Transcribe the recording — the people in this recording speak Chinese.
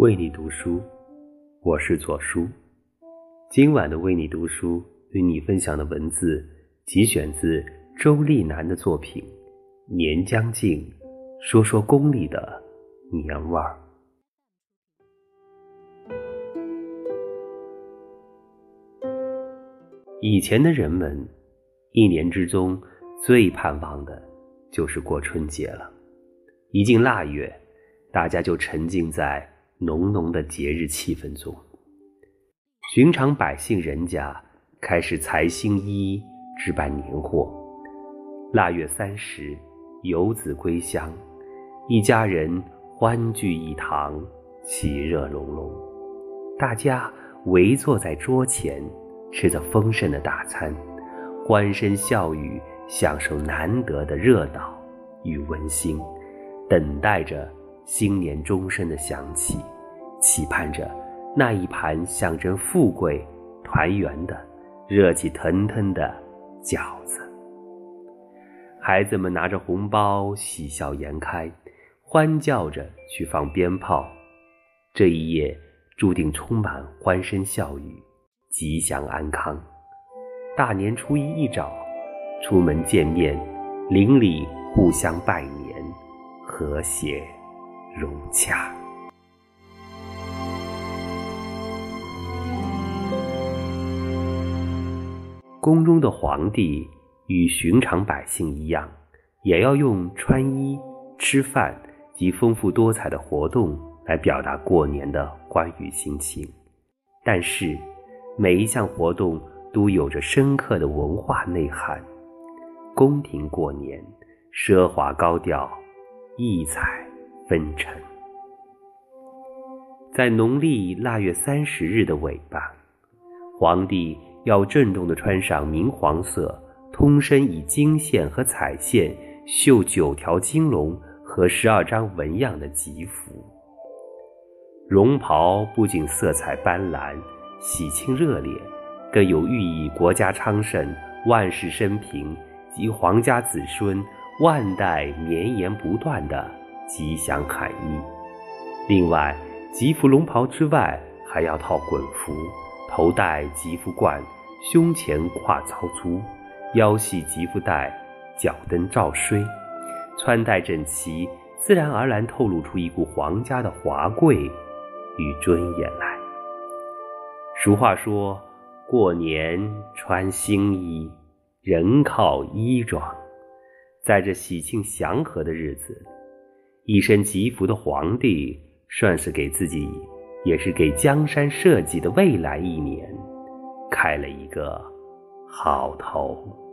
为你读书，我是左叔。今晚的为你读书与你分享的文字，节选自周丽南的作品《年将近》，说说宫里的年味儿。以前的人们，一年之中最盼望的就是过春节了。一进腊月，大家就沉浸在。浓浓的节日气氛中，寻常百姓人家开始裁新衣、置办年货。腊月三十，游子归乡，一家人欢聚一堂，其乐融融。大家围坐在桌前，吃着丰盛的大餐，欢声笑语，享受难得的热闹与温馨，等待着。新年钟声的响起，期盼着那一盘象征富贵、团圆的热气腾腾的饺子。孩子们拿着红包，喜笑颜开，欢叫着去放鞭炮。这一夜注定充满欢声笑语、吉祥安康。大年初一一早，出门见面，邻里互相拜年，和谐。融洽。宫中的皇帝与寻常百姓一样，也要用穿衣、吃饭及丰富多彩的活动来表达过年的欢愉心情。但是，每一项活动都有着深刻的文化内涵。宫廷过年，奢华高调，异彩。纷呈。在农历腊月三十日的尾巴，皇帝要郑重地穿上明黄色、通身以金线和彩线绣九条金龙和十二张纹样的吉服。绒袍不仅色彩斑斓、喜庆热烈，更有寓意国家昌盛、万世升平及皇家子孙万代绵延不断的。吉祥含义。另外，吉服龙袍之外，还要套衮服，头戴吉服冠，胸前跨朝珠，腰系吉服带，脚蹬照衰，穿戴整齐，自然而然透露出一股皇家的华贵与尊严来。俗话说：“过年穿新衣，人靠衣装。”在这喜庆祥和的日子。一身吉服的皇帝，算是给自己，也是给江山社稷的未来一年，开了一个好头。